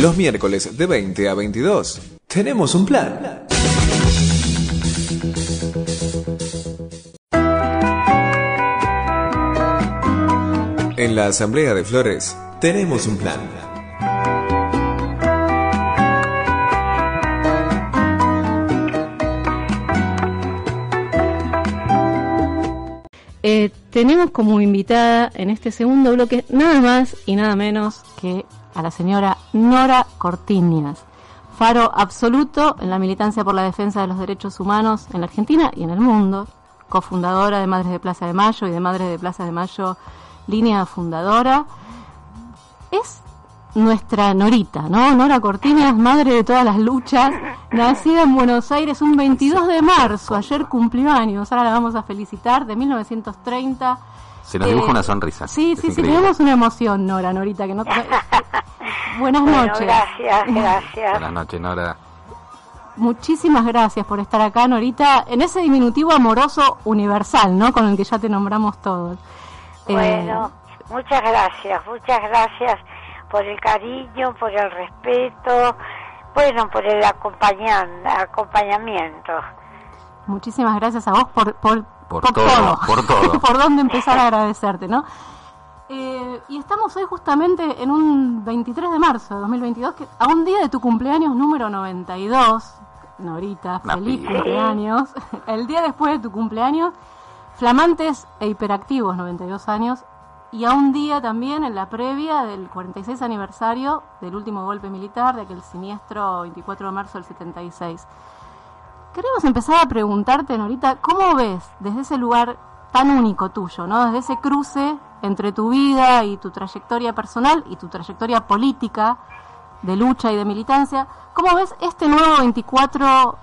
Los miércoles de 20 a 22. Tenemos un plan. En la Asamblea de Flores tenemos un plan. Eh, tenemos como invitada en este segundo bloque nada más y nada menos que a la señora Nora Cortiñas, faro absoluto en la militancia por la defensa de los derechos humanos en la Argentina y en el mundo, cofundadora de Madres de Plaza de Mayo y de Madres de Plaza de Mayo, línea fundadora. Es nuestra Norita, ¿no? Nora Cortiñas, madre de todas las luchas, nacida en Buenos Aires un 22 de marzo, ayer cumplió años, ahora la vamos a felicitar, de 1930. Se nos dibuja Eh, una sonrisa. Sí, Es sí, sí, tenemos una emoción, Nora, Norita, que no... Buenas Bueno, noches. gracias, gracias. Buenas noches, Nora. Muchísimas gracias por estar acá, Norita, en ese diminutivo amoroso universal, ¿no? Con el que ya te nombramos todos. Eh, Bueno, muchas gracias, muchas gracias por el cariño, por el respeto, bueno, por el acompañan, acompañamiento. muchísimas gracias a vos por, por, Por todo, por todo. por dónde empezar a agradecerte, ¿no? Eh, y estamos hoy justamente en un 23 de marzo de 2022, que, a un día de tu cumpleaños número 92, Norita, feliz cumpleaños. El día después de tu cumpleaños, flamantes e hiperactivos, 92 años, y a un día también en la previa del 46 aniversario del último golpe militar, de aquel siniestro 24 de marzo del 76. Queremos empezar a preguntarte, Norita, ¿cómo ves desde ese lugar tan único tuyo, ¿no? desde ese cruce entre tu vida y tu trayectoria personal y tu trayectoria política de lucha y de militancia, ¿cómo ves este nuevo 24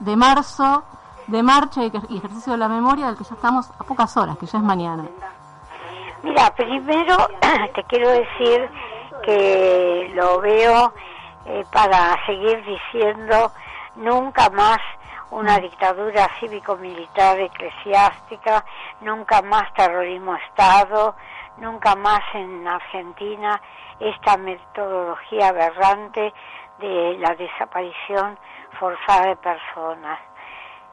de marzo de marcha y ejercicio de la memoria del que ya estamos a pocas horas, que ya es mañana? Mira, primero te quiero decir que lo veo eh, para seguir diciendo nunca más una dictadura cívico-militar eclesiástica, nunca más terrorismo Estado, nunca más en Argentina esta metodología aberrante de la desaparición forzada de personas.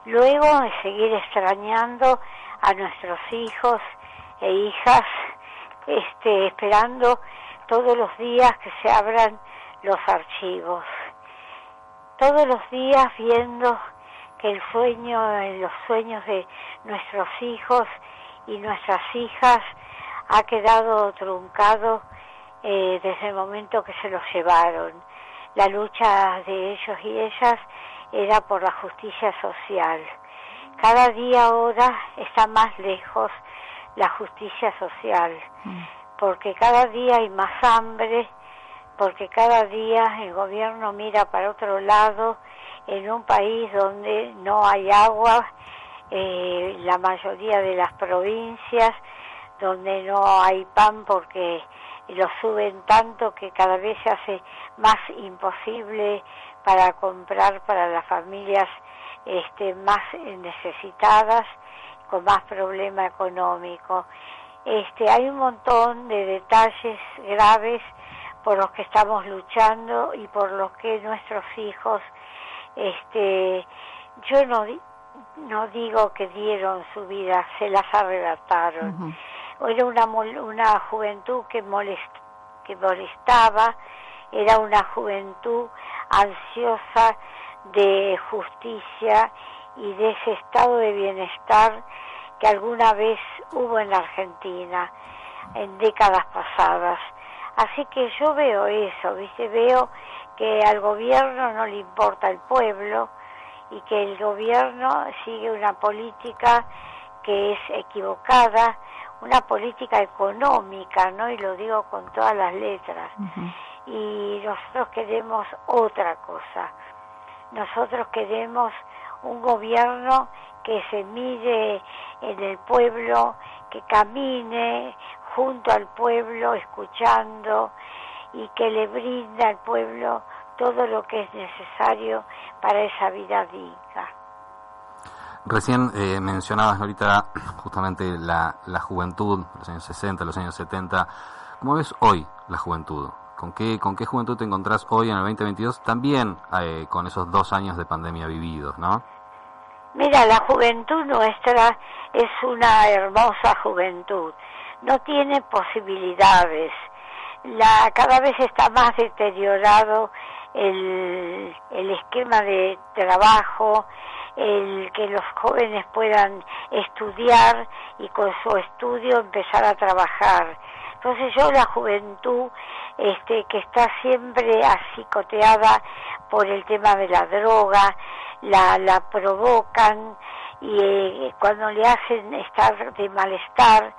Luego seguir extrañando a nuestros hijos e hijas, este, esperando todos los días que se abran los archivos. Todos los días viendo que el sueño, los sueños de nuestros hijos y nuestras hijas ha quedado truncado eh, desde el momento que se los llevaron. La lucha de ellos y ellas era por la justicia social. Cada día ahora está más lejos la justicia social, porque cada día hay más hambre, porque cada día el gobierno mira para otro lado en un país donde no hay agua, eh, la mayoría de las provincias, donde no hay pan porque lo suben tanto que cada vez se hace más imposible para comprar para las familias este, más necesitadas, con más problema económico. Este, hay un montón de detalles graves por los que estamos luchando y por los que nuestros hijos, este, yo no, no digo que dieron su vida, se las arrebataron. Era una, una juventud que, molest- que molestaba, era una juventud ansiosa de justicia y de ese estado de bienestar que alguna vez hubo en la Argentina en décadas pasadas. Así que yo veo eso, ¿viste? Veo que al gobierno no le importa el pueblo y que el gobierno sigue una política que es equivocada, una política económica, ¿no? Y lo digo con todas las letras. Y nosotros queremos otra cosa. Nosotros queremos un gobierno que se mire en el pueblo, que camine junto al pueblo, escuchando y que le brinda al pueblo todo lo que es necesario para esa vida digna. Recién eh, mencionabas ahorita justamente la, la juventud, los años 60, los años 70. ¿Cómo ves hoy la juventud? ¿Con qué, ¿Con qué juventud te encontrás hoy en el 2022? También eh, con esos dos años de pandemia vividos, ¿no? Mira, la juventud nuestra es una hermosa juventud. No tiene posibilidades. La, cada vez está más deteriorado el, el esquema de trabajo, el que los jóvenes puedan estudiar y con su estudio empezar a trabajar. Entonces yo la juventud este, que está siempre acicoteada por el tema de la droga, la, la provocan y eh, cuando le hacen estar de malestar,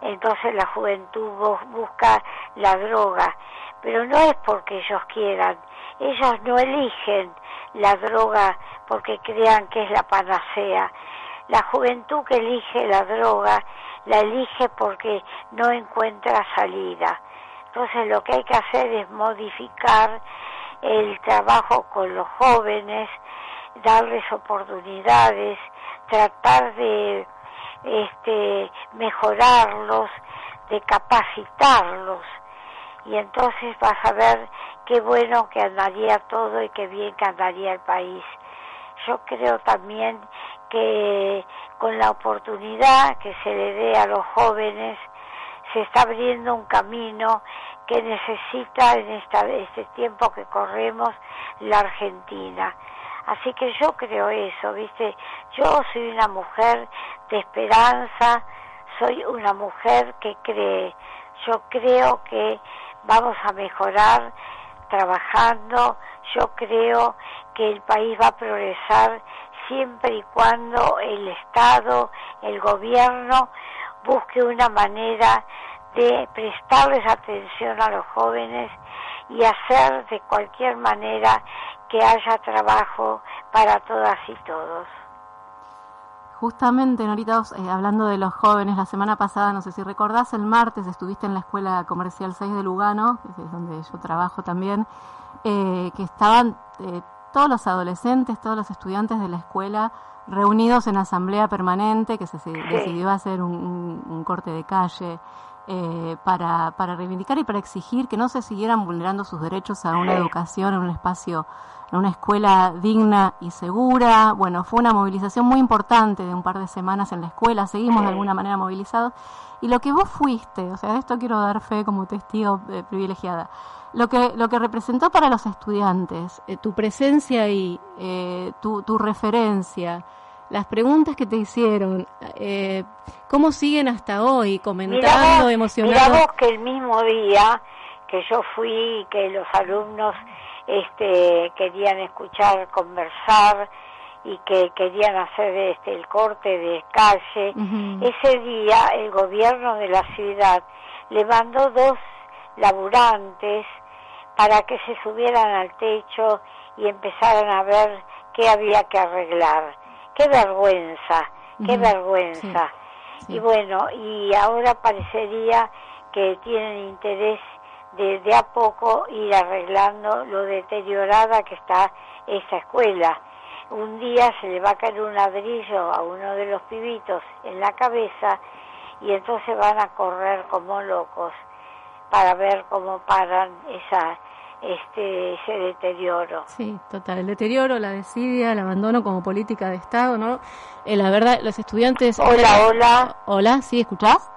entonces la juventud busca la droga. Pero no es porque ellos quieran, ellos no eligen la droga porque crean que es la panacea. La juventud que elige la droga la elige porque no encuentra salida. Entonces lo que hay que hacer es modificar el trabajo con los jóvenes, darles oportunidades, tratar de este, mejorarlos, de capacitarlos. Y entonces vas a ver qué bueno que andaría todo y qué bien que andaría el país. Yo creo también que con la oportunidad que se le dé a los jóvenes se está abriendo un camino que necesita en esta, este tiempo que corremos la Argentina. Así que yo creo eso, ¿viste? Yo soy una mujer de esperanza, soy una mujer que cree. Yo creo que vamos a mejorar trabajando, yo creo que el país va a progresar siempre y cuando el Estado, el gobierno, busque una manera de prestarles atención a los jóvenes y hacer de cualquier manera que haya trabajo para todas y todos. Justamente, Norita, eh, hablando de los jóvenes, la semana pasada, no sé si recordás, el martes estuviste en la Escuela Comercial 6 de Lugano, que es donde yo trabajo también, eh, que estaban eh, todos los adolescentes, todos los estudiantes de la escuela reunidos en asamblea permanente, que se, decidió hacer un, corte de calle eh, para, para reivindicar y para exigir que no se siguieran vulnerando sus derechos a una educación en un espacio, en una escuela digna y segura. Bueno, fue una movilización muy importante de un par de semanas en la escuela, seguimos de alguna manera movilizados. Y lo que vos fuiste, o sea, de esto quiero dar fe como testigo eh, privilegiada, lo que, lo que representó para los estudiantes, eh, tu presencia eh, tu, tu, referencia, las preguntas que te hicieron, eh, ¿cómo siguen hasta hoy comentando, emocionados? Mira que el mismo día que yo fui y que los alumnos este, querían escuchar, conversar y que querían hacer este, el corte de calle, ese día el gobierno de la ciudad le mandó dos laburantes para que se subieran al techo y empezaran a ver qué había que arreglar. Qué vergüenza, qué vergüenza. Y bueno, y ahora parecería que tienen interés de, de a poco ir arreglando lo deteriorada que está esa escuela. Un día se le va a caer un ladrillo a uno de los pibitos en la cabeza y entonces van a correr como locos para ver cómo paran esa, este, ese deterioro. Sí, total, el deterioro, la desidia, el abandono como política de Estado, ¿no? Eh, la verdad, los estudiantes... Hola, hola. Hola, ¿sí escuchás?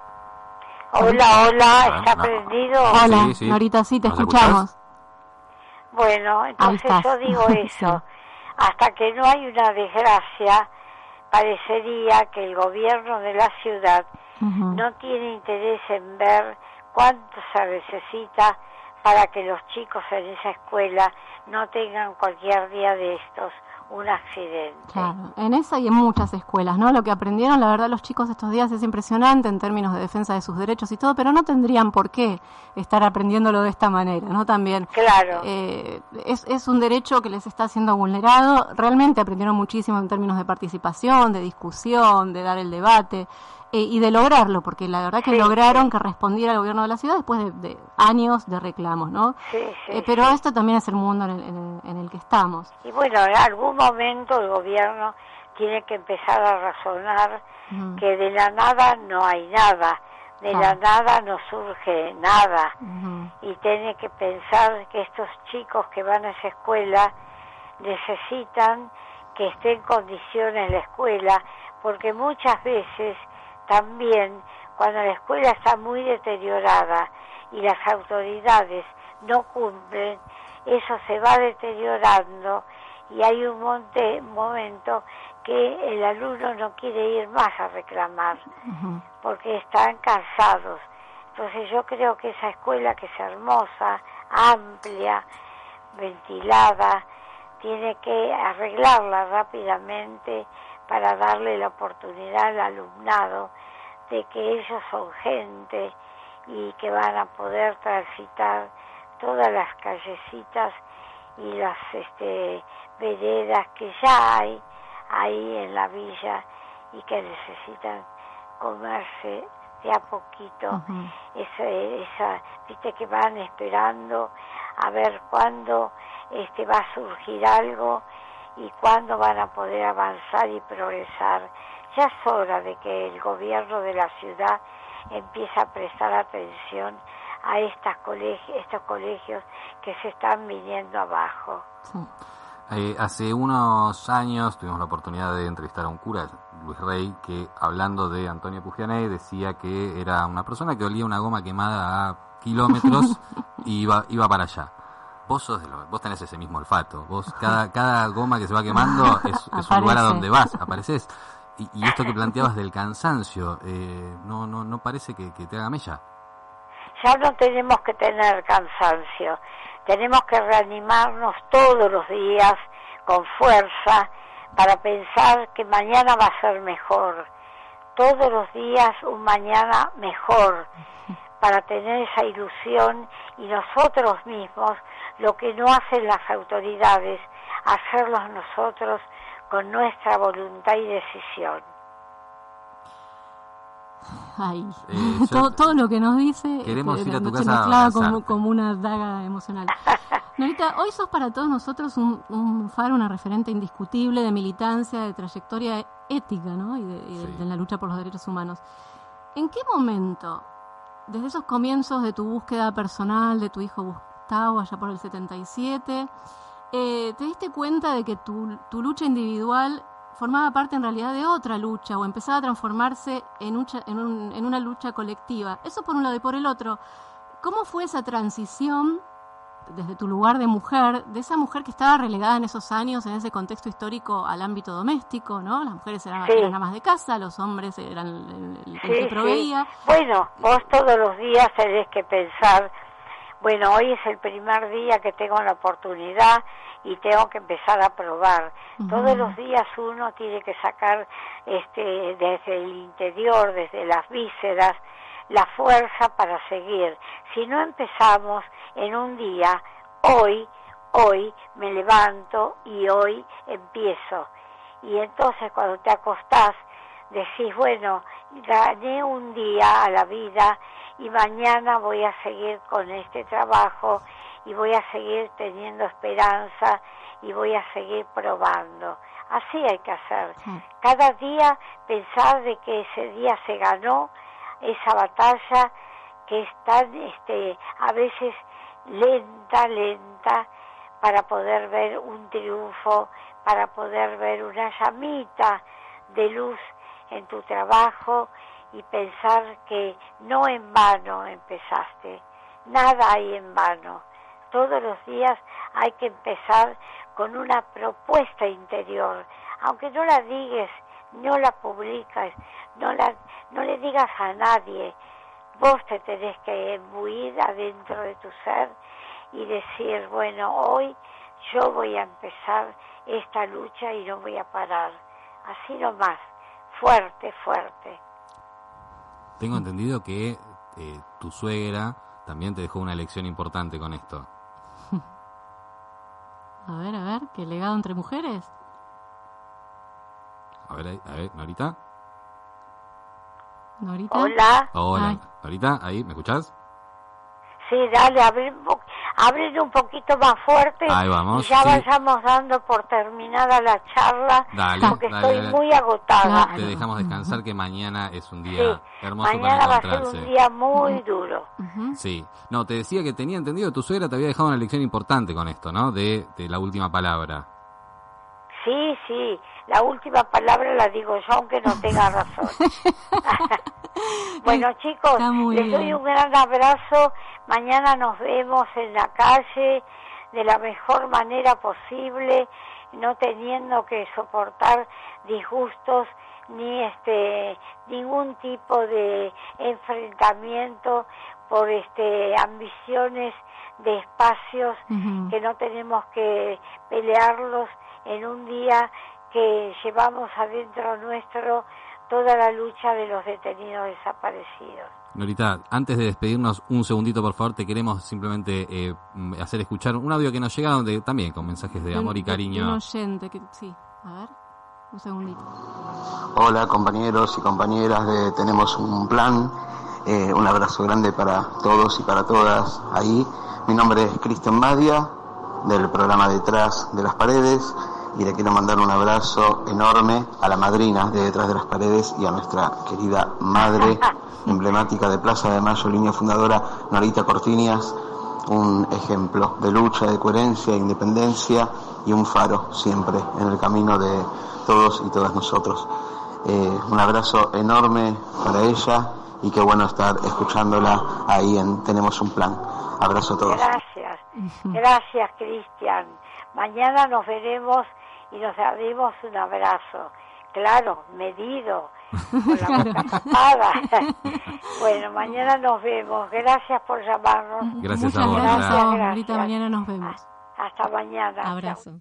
Hola, hola, ¿está prendido? Hola, sí, sí. ahorita sí te escuchamos. Bueno, entonces yo digo eso, hasta que no hay una desgracia, parecería que el gobierno de la ciudad no tiene interés en ver cuánto se necesita para que los chicos en esa escuela no tengan cualquier día de estos un accidente. Claro, en esa y en muchas escuelas, ¿no? Lo que aprendieron, la verdad, los chicos estos días es impresionante en términos de defensa de sus derechos y todo, pero no tendrían por qué estar aprendiéndolo de esta manera, ¿no? También. Claro. Eh, es, es un derecho que les está siendo vulnerado. Realmente aprendieron muchísimo en términos de participación, de discusión, de dar el debate. Eh, y de lograrlo, porque la verdad que lograron que respondiera el gobierno de la ciudad después de, años de reclamos, ¿no? Sí, eh, pero esto también es el mundo en el, que estamos. Y bueno, en algún momento el gobierno tiene que empezar a razonar que de la nada no hay nada, De la nada no surge nada. Y tiene que pensar que estos chicos que van a esa escuela necesitan que esté en condiciones la escuela, porque muchas veces también cuando la escuela está muy deteriorada y las autoridades no cumplen, eso se va deteriorando y hay un monte- momento que el alumno no quiere ir más a reclamar porque están cansados. Entonces yo creo que esa escuela que es hermosa, amplia, ventilada, tiene que arreglarla rápidamente para darle la oportunidad al alumnado de que ellos son gente y que van a poder transitar todas las callecitas y las este, veredas que ya hay ahí en la villa y que necesitan comerse de a poquito esa, esa, viste que van esperando a ver cuándo este va a surgir algo y cuándo van a poder avanzar y progresar. Ya es hora de que el gobierno de la ciudad empiece a prestar atención a estas colegios, estos colegios que se están viniendo abajo. Sí. Eh, hace unos años tuvimos la oportunidad de entrevistar a un cura, Luis Rey, que hablando de Antonio Pugiané decía que era una persona que olía una goma quemada a kilómetros y iba, iba para allá. Vos, sos de lo- vos tenés ese mismo olfato. Vos, cada, cada goma que se va quemando es, es un lugar a donde vas, apareces. Y, y esto que planteabas del cansancio, eh, no, no, no parece que, que te haga mella. ya no tenemos que tener cansancio, tenemos que reanimarnos todos los días con fuerza para pensar que mañana va a ser mejor, todos los días un mañana mejor, para tener esa ilusión y nosotros mismos, lo que no hacen las autoridades, hacerlos nosotros con nuestra voluntad y decisión. Ay, Eh, todo, todo lo que nos dice Queremos este, ir a tu casa como, como una daga emocional. Norita, hoy sos para todos nosotros un, un faro, una referente indiscutible de militancia, de trayectoria ética, ¿no? Y de, y de- Sí. de la lucha por los derechos humanos. ¿En qué momento, desde esos comienzos de tu búsqueda personal, de tu hijo Gustavo, allá por el 77, eh, te diste cuenta de que tu, lucha individual formaba parte en realidad de otra lucha o empezaba a transformarse en una lucha colectiva? Eso por un lado y por el otro, ¿cómo fue esa transición desde tu lugar de mujer, de esa mujer que estaba relegada en esos años, en ese contexto histórico, al ámbito doméstico, ¿no? Las mujeres eran, Sí. eran amas de casa, los hombres eran el, el- el Sí, que sí. proveía. Bueno, vos todos los días tenés que pensar, bueno, hoy es el primer día que tengo la oportunidad y tengo que empezar a probar. Todos los días uno tiene que sacar este, desde el interior, desde las vísceras, la fuerza para seguir. Si no empezamos en un día, hoy, hoy me levanto y hoy empiezo. Y entonces cuando te acostás, decís, bueno, gané un día a la vida y mañana voy a seguir con este trabajo y voy a seguir teniendo esperanza y voy a seguir probando. Así hay que hacer. Sí. Cada día pensar de que ese día se ganó esa batalla que es tan, este, a veces lenta, lenta, para poder ver un triunfo, para poder ver una llamita de luz en tu trabajo y pensar que no en vano empezaste, nada hay en vano. Todos los días hay que empezar con una propuesta interior, aunque no la digas, no la publicas, no, la, no le digas a nadie, vos te tenés que embuir adentro de tu ser y decir, bueno, hoy yo voy a empezar esta lucha y no voy a parar. Así nomás, fuerte, fuerte. Tengo entendido que eh, tu suegra también te dejó una lección importante con esto. A ver, a ver, ¿qué legado entre mujeres? A ver, ahí- a ver, Norita. Norita. Hola, Hola, Ay. Norita, ahí, ¿me escuchás? Sí, dale, abrir, abrir un poquito más fuerte Ahí vamos, y ya sí. vayamos dando por terminada la charla Dale, porque dale, estoy dale. muy agotada. Claro. Te dejamos descansar que mañana es un Sí, día hermoso mañana para va a ser encontrarse. un día muy duro. Sí. No, te decía que tenía entendido que tu suegra te había dejado una lección importante con esto, ¿no? De, de la última palabra. Sí, sí, la última palabra la digo yo aunque no tenga razón. bueno chicos, les doy un gran abrazo. Mañana nos vemos en la calle de la mejor manera posible, no teniendo que soportar disgustos ni este ningún tipo de enfrentamiento por este ambiciones de espacios que no tenemos que pelearlos en un día que llevamos adentro nuestro toda la lucha de los detenidos desaparecidos. Norita, antes de despedirnos, un segundito, por favor, te queremos simplemente eh, hacer escuchar un audio que nos llega donde también con mensajes de amor y cariño. Un oyente que, sí, a ver, un segundito. Hola compañeros y compañeras de Tenemos un Plan. Eh, un abrazo grande para todos y para todas ahí. Mi nombre es Cristian Madia del programa Detrás de las Paredes y le quiero mandar un abrazo enorme a la madrina de Detrás de las Paredes y a nuestra querida madre emblemática de Plaza de Mayo, línea fundadora Norita Cortinias, un ejemplo de lucha, de coherencia, de independencia y un faro siempre en el camino de todos y todas nosotros. Eh, un abrazo enorme para ella y qué bueno estar escuchándola ahí en Tenemos un Plan. Abrazo a todos. Gracias, gracias Cristian. Mañana nos veremos y nos daremos un abrazo. Claro, medido, con la boca tapada. bueno, mañana nos vemos. Gracias por llamarnos. Gracias Muchas a vos, gracias. Gracias. Mañana nos vemos. Hasta mañana. Chao. Abrazo.